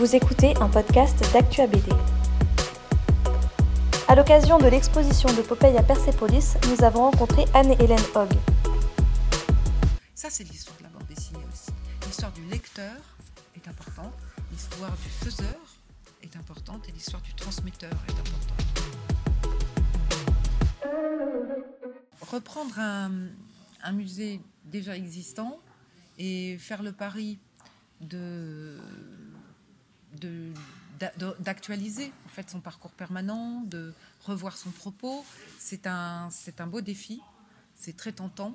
Vous écoutez un podcast d'Actua BD. À l'occasion de l'exposition de Popeye à Persépolis, nous avons rencontré Anne-Hélène Hogg. Ça, c'est l'histoire de la bande dessinée aussi. L'histoire du lecteur est importante, l'histoire du faiseur est importante et l'histoire du transmetteur est importante. Reprendre un musée déjà existant et faire le pari de d'actualiser en fait son parcours permanent, de revoir son propos. C'est un, c'est un beau défi, c'est très tentant.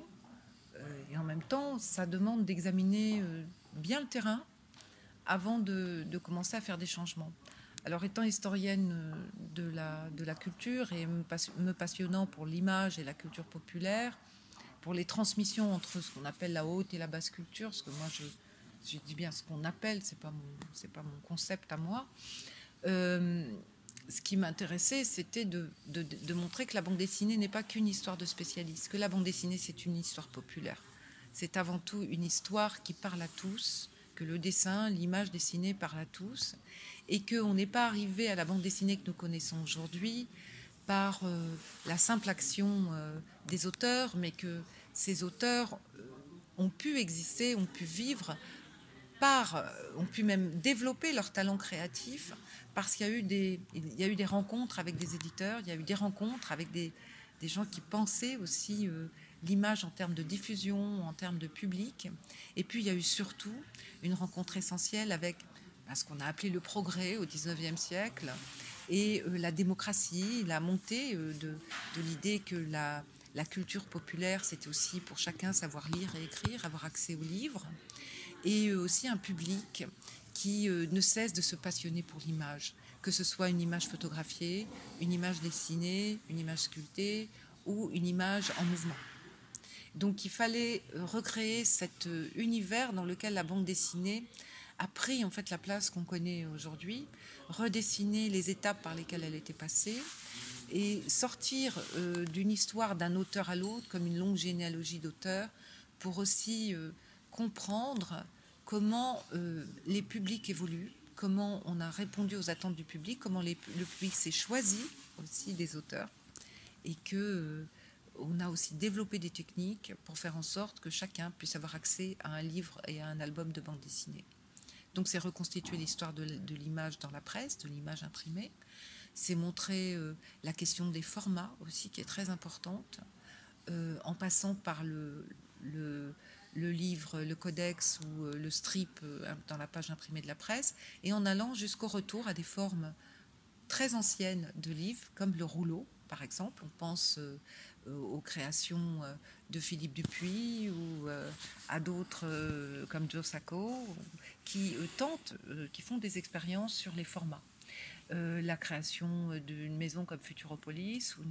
Euh, et en même temps, ça demande d'examiner euh, bien le terrain avant de, de, commencer à faire des changements. Alors étant historienne euh, de la, de la culture et me passionnant pour l'image et la culture populaire, pour les transmissions entre ce qu'on appelle la haute et la basse culture, ce que moi je, je dis bien ce qu'on appelle, c'est pas pas mon concept à moi. Euh, ce qui m'intéressait, c'était de, de, montrer que la bande dessinée n'est pas qu'une histoire de spécialistes, que la bande dessinée, c'est une histoire populaire. C'est avant tout une histoire qui parle à tous, que le dessin, l'image dessinée parle à tous, et qu'on n'est pas arrivé à la bande dessinée que nous connaissons aujourd'hui par euh, la simple action euh, des auteurs, mais que ces auteurs ont pu exister, ont pu vivre par, euh, ont pu même développer leur talent créatif parce qu'il y a eu des, il y a eu des rencontres avec des éditeurs, il y a eu des rencontres avec des, des gens qui pensaient aussi euh, l'image en termes de diffusion, en termes de public. Et puis il y a eu surtout une rencontre essentielle avec bah, ce qu'on a appelé le progrès au 19e siècle et euh, la démocratie, la montée de, de l'idée que la, la culture populaire, c'était aussi pour chacun savoir lire et écrire, avoir accès aux livres et aussi un public qui euh, ne cesse de se passionner pour l'image, que ce soit une image photographiée, une image dessinée, une image sculptée ou une image en mouvement. Donc il fallait euh, recréer cet euh, univers dans lequel la bande dessinée a pris en fait la place qu'on connaît aujourd'hui, redessiner les étapes par lesquelles elle était passée et sortir d'une histoire d'un auteur à l'autre comme une longue généalogie d'auteurs pour aussi comprendre comment euh, les publics évoluent, comment on a répondu aux attentes du public, comment le public s'est choisi aussi des auteurs, et que euh, on a aussi développé des techniques pour faire en sorte que chacun puisse avoir accès à un livre et à un album de bande dessinée. Donc c'est reconstituer l'histoire de, l'image dans la presse, de l'image imprimée. C'est montrer euh, la question des formats aussi qui est très importante, en passant par le, le le livre, le codex ou euh, le strip euh, dans la page imprimée de la presse, et en allant jusqu'au retour à des formes très anciennes de livres, comme le rouleau, par exemple. On pense euh, aux créations de Philippe Dupuis ou à d'autres comme Joe Sacco, qui tentent, qui font des expériences sur les formats. la création d'une maison comme Futuropolis ou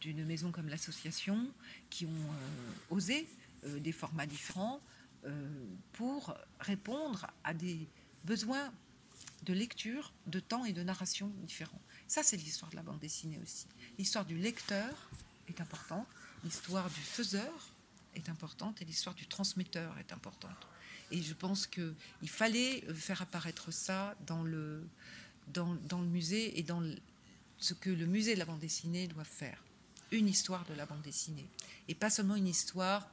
d'une maison comme l'Association, qui ont osé des formats différents euh, pour répondre à des besoins de lecture, de temps et de narration différents. Ça, c'est l'histoire de la bande dessinée aussi. L'histoire du lecteur est importante, l'histoire du faiseur est importante et l'histoire du transmetteur est importante. Et je pense qu'il fallait faire apparaître ça dans le, dans le musée et dans ce que le musée de la bande dessinée doit faire. Une histoire de la bande dessinée. Et pas seulement une histoire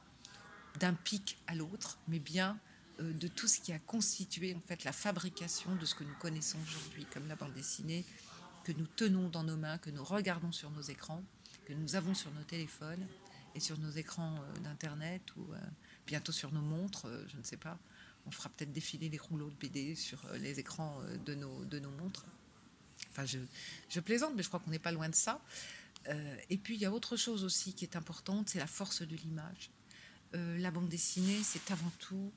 d'un pic à l'autre, mais bien euh, de tout ce qui a constitué en fait la fabrication de ce que nous connaissons aujourd'hui comme la bande dessinée, que nous tenons dans nos mains, que nous regardons sur nos écrans, que nous avons sur nos téléphones et sur nos écrans euh, d'internet ou euh, bientôt sur nos montres, je ne sais pas. On fera peut-être défiler les rouleaux de BD sur les écrans de nos, de nos montres. Enfin, je, je plaisante, mais je crois qu'on n'est pas loin de ça. et puis, il y a autre chose aussi qui est importante, c'est la force de l'image. Euh, la bande dessinée, c'est avant tout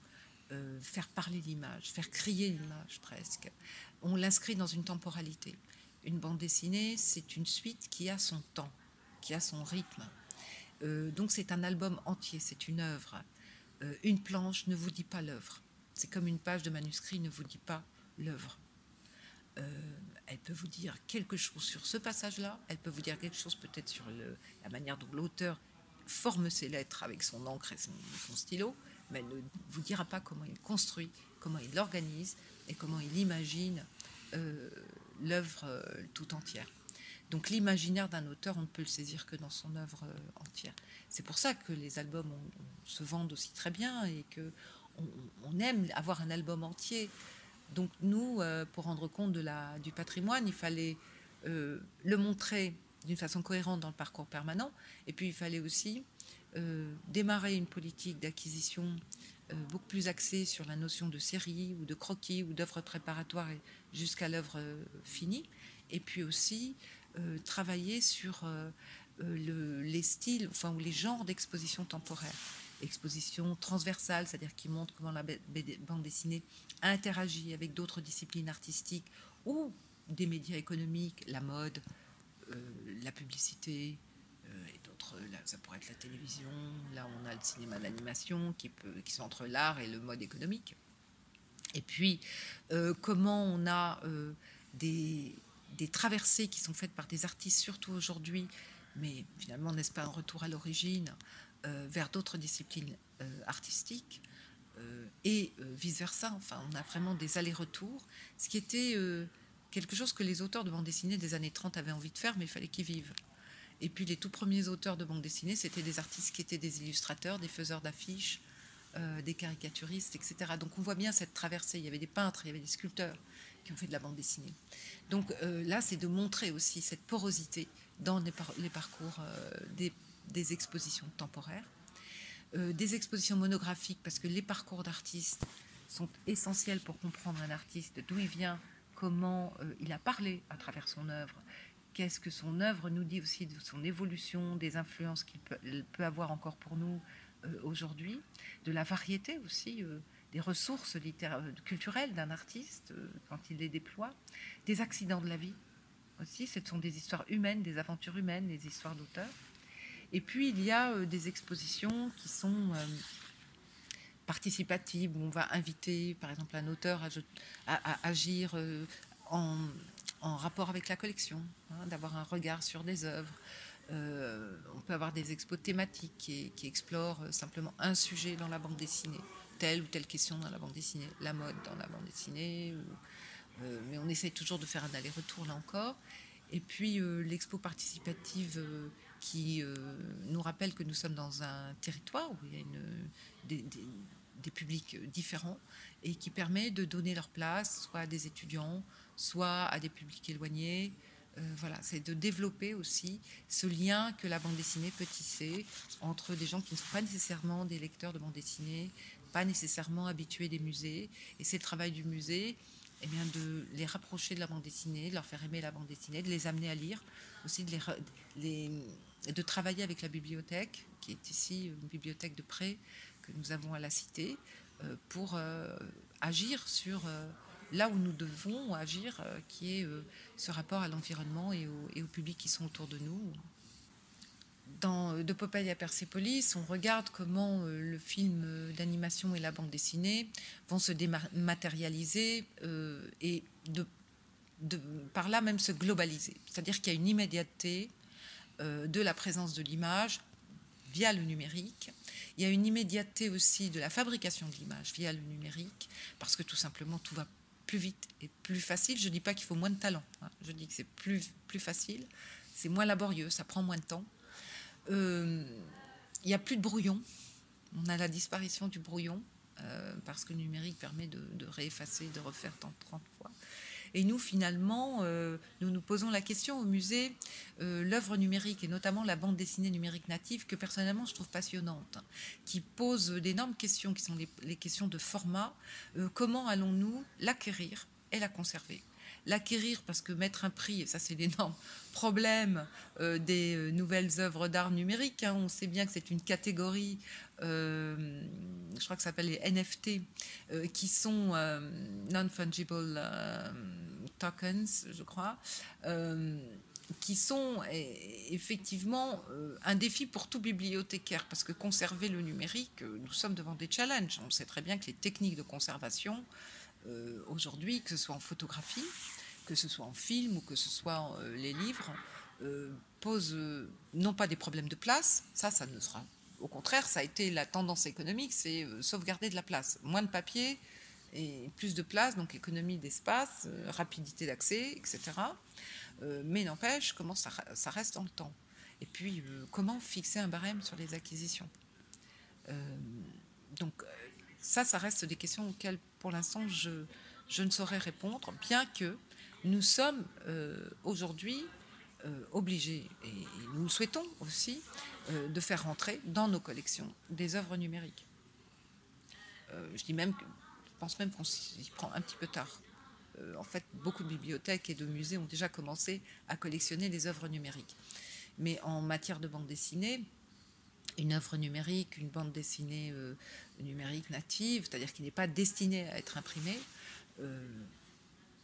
euh, faire parler l'image, faire crier l'image presque. On l'inscrit dans une temporalité. Une bande dessinée, c'est une suite qui a son temps, qui a son rythme. Euh, donc c'est un album entier, c'est une œuvre. une planche ne vous dit pas l'œuvre. C'est comme une page de manuscrit ne vous dit pas l'œuvre. elle peut vous dire quelque chose sur ce passage-là, elle peut vous dire quelque chose peut-être sur la manière dont l'auteur forme ses lettres avec son encre et son, stylo, mais elle ne vous dira pas comment il construit, comment il l'organise et comment il imagine euh, l'œuvre euh, tout entière. Donc l'imaginaire d'un auteur, on ne peut le saisir que dans son œuvre euh, entière. C'est pour ça que les albums se vendent aussi très bien et que on, aime avoir un album entier. Donc nous, pour rendre compte de la, du patrimoine, il fallait le montrer d'une façon cohérente dans le parcours permanent, et puis il fallait aussi démarrer une politique d'acquisition beaucoup plus axée sur la notion de série ou de croquis ou d'œuvre préparatoire jusqu'à l'œuvre finie, et puis aussi euh, travailler sur euh, euh, les styles, enfin, ou les genres d'exposition temporaire. Exposition transversale, c'est-à-dire qui montre comment la bande dessinée interagit avec d'autres disciplines artistiques ou des médias économiques, la mode, publicité, et d'autres, ça pourrait être la télévision, là on a le cinéma d'animation qui, peut, qui sont entre l'art et le mode économique. Et puis, comment on a des, des traversées qui sont faites par des artistes, surtout aujourd'hui, mais finalement, n'est-ce pas un retour à l'origine, euh, vers d'autres disciplines euh, artistiques, euh, et vice-versa. Enfin, on a vraiment des allers-retours, ce qui était quelque chose que les auteurs de bande dessinée des années 30 avaient envie de faire, mais il fallait qu'ils vivent. Et puis les tout premiers auteurs de bande dessinée, c'était des artistes qui étaient des illustrateurs, des faiseurs d'affiches, des caricaturistes, etc. Donc on voit bien cette traversée. Il y avait des peintres, il y avait des sculpteurs qui ont fait de la bande dessinée. Donc euh, là, c'est de montrer aussi cette porosité dans les, parcours euh, des, expositions temporaires, euh, des expositions monographiques, parce que les parcours d'artistes sont essentiels pour comprendre un artiste, d'où il vient, comment il a parlé à travers son œuvre, qu'est-ce que son œuvre nous dit aussi de son évolution, des influences qu'il peut, avoir encore pour nous aujourd'hui, de la variété aussi des ressources littéraires, culturelles d'un artiste euh, quand il les déploie, des accidents de la vie aussi, ce sont des histoires humaines, des aventures humaines, des histoires d'auteurs. Et puis il y a euh, des expositions qui sont euh, participatives, où on va inviter par exemple un auteur à, agir en, rapport avec la collection, hein, d'avoir un regard sur des œuvres. on peut avoir des expos thématiques qui, qui explorent simplement un sujet dans la bande dessinée telle ou telle question dans la bande dessinée, la mode dans la bande dessinée. Euh, mais on essaye toujours de faire un aller-retour là encore. Et puis euh, l'expo participative euh, qui nous rappelle que nous sommes dans un territoire où il y a des, des, publics différents et qui permet de donner leur place soit à des étudiants, soit à des publics éloignés. voilà, c'est de développer aussi ce lien que la bande dessinée peut tisser entre des gens qui ne sont pas nécessairement des lecteurs de bande dessinée, pas nécessairement habitués des musées. Et c'est le travail du musée eh bien, de les rapprocher de la bande dessinée, de leur faire aimer la bande dessinée, de les amener à lire, aussi de, travailler avec la bibliothèque, qui est ici une bibliothèque de prêt que nous avons à la cité, euh, pour euh, agir sur euh, là où nous devons agir, qui est ce rapport à l'environnement et, et, aux publics qui sont autour de nous dans De Popeye à Persepolis, on regarde comment euh, le film d'animation et la bande dessinée vont se dématérialiser euh, et par là même se globaliser. C'est-à-dire qu'il y a une immédiateté euh, de la présence de l'image via le numérique. Il y a une immédiateté aussi de la fabrication de l'image via le numérique, parce que tout simplement tout va plus vite et plus facile. Je ne dis pas qu'il faut moins de talent, hein. je dis que c'est plus, plus facile, c'est moins laborieux, ça prend moins de temps. Euh, il n'y a plus de brouillon. On a la disparition du brouillon euh, parce que le numérique permet de, réeffacer, de refaire tant 30 fois. Et nous, finalement, euh, nous nous posons la question au musée, l'œuvre numérique et notamment la bande dessinée numérique native, que personnellement je trouve passionnante, qui pose d'énormes questions, qui sont les questions de format. comment allons-nous l'acquérir et la conserver? L'acquérir parce que mettre un prix, et ça c'est l'énorme problème euh, des euh, nouvelles œuvres d'art numérique, hein. on sait bien que c'est une catégorie, euh, je crois que ça s'appelle les NFT, qui sont non-fungible tokens, je crois. qui sont effectivement un défi pour tout bibliothécaire, parce que conserver le numérique, nous sommes devant des challenges. On sait très bien que les techniques de conservation euh, aujourd'hui, que ce soit en photographie, que ce soit en film ou que ce soit euh, les livres, euh, posent non pas des problèmes de place, ça, ça ne sera au contraire, ça a été la tendance économique, c'est sauvegarder de la place. Moins de papier et plus de place, donc économie d'espace, rapidité d'accès, etc. mais n'empêche, comment ça, reste dans le temps Et puis, comment fixer un barème sur les acquisitions? Donc, ça, ça reste des questions auxquelles, pour l'instant, je, ne saurais répondre, bien que nous sommes aujourd'hui euh, obligés, et nous souhaitons aussi, euh, de faire rentrer dans nos collections des œuvres numériques. Euh, je dis même, je pense même qu'on s'y prend un petit peu tard. en fait, beaucoup de bibliothèques et de musées ont déjà commencé à collectionner des œuvres numériques. Mais en matière de bande dessinée, une œuvre numérique, une bande dessinée numérique native, c'est-à-dire qui n'est pas destinée à être imprimée,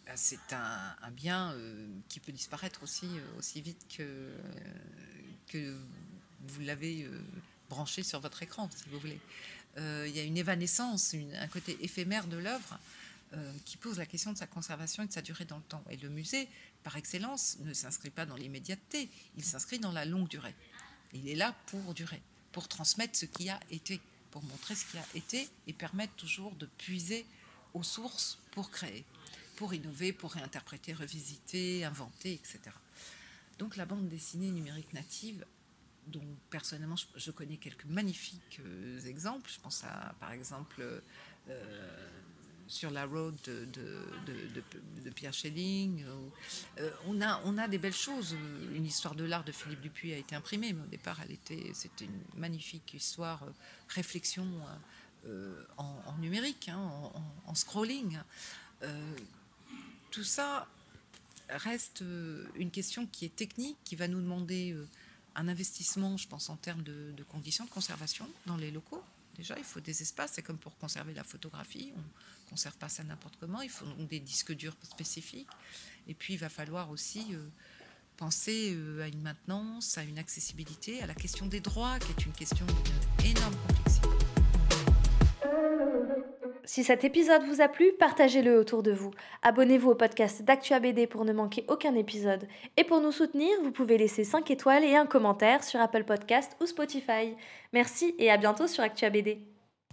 bah, c'est un, bien euh, qui peut disparaître aussi, euh, aussi vite que, que vous l'avez euh, branché sur votre écran, si vous voulez. il y a une évanescence, un côté éphémère de l'œuvre qui pose la question de sa conservation et de sa durée dans le temps. Et le musée, par excellence, ne s'inscrit pas dans l'immédiateté, il s'inscrit dans la longue durée. Il est là pour durer, pour transmettre ce qui a été, pour montrer ce qui a été et permettre toujours de puiser aux sources pour créer pour innover, pour réinterpréter, revisiter, inventer, etc. Donc la bande dessinée numérique native, dont personnellement je, connais quelques magnifiques euh, exemples, je pense à par exemple euh, sur la road de, Pierre Schelling, euh, on, a, on a des belles choses. Une histoire de l'art de Philippe Dupuis a été imprimée, mais au départ c'était une magnifique histoire, réflexion en, numérique, hein, en, scrolling tout ça reste euh, une question qui est technique, qui va nous demander euh, un investissement, je pense, en termes de, conditions de conservation dans les locaux. Déjà, il faut des espaces. C'est comme pour conserver la photographie. Conserve pas ça n'importe comment. Il faut des disques durs spécifiques. Et puis, il va falloir aussi euh, penser à une maintenance, à une accessibilité, à la question des droits, qui est une question d'une énorme complexité. Si cet épisode vous a plu, partagez-le autour de vous. Abonnez-vous au podcast d'Actua BD pour ne manquer aucun épisode. Et pour nous soutenir, vous pouvez laisser 5 étoiles et un commentaire sur Apple Podcast ou Spotify. Merci et à bientôt sur Actua BD.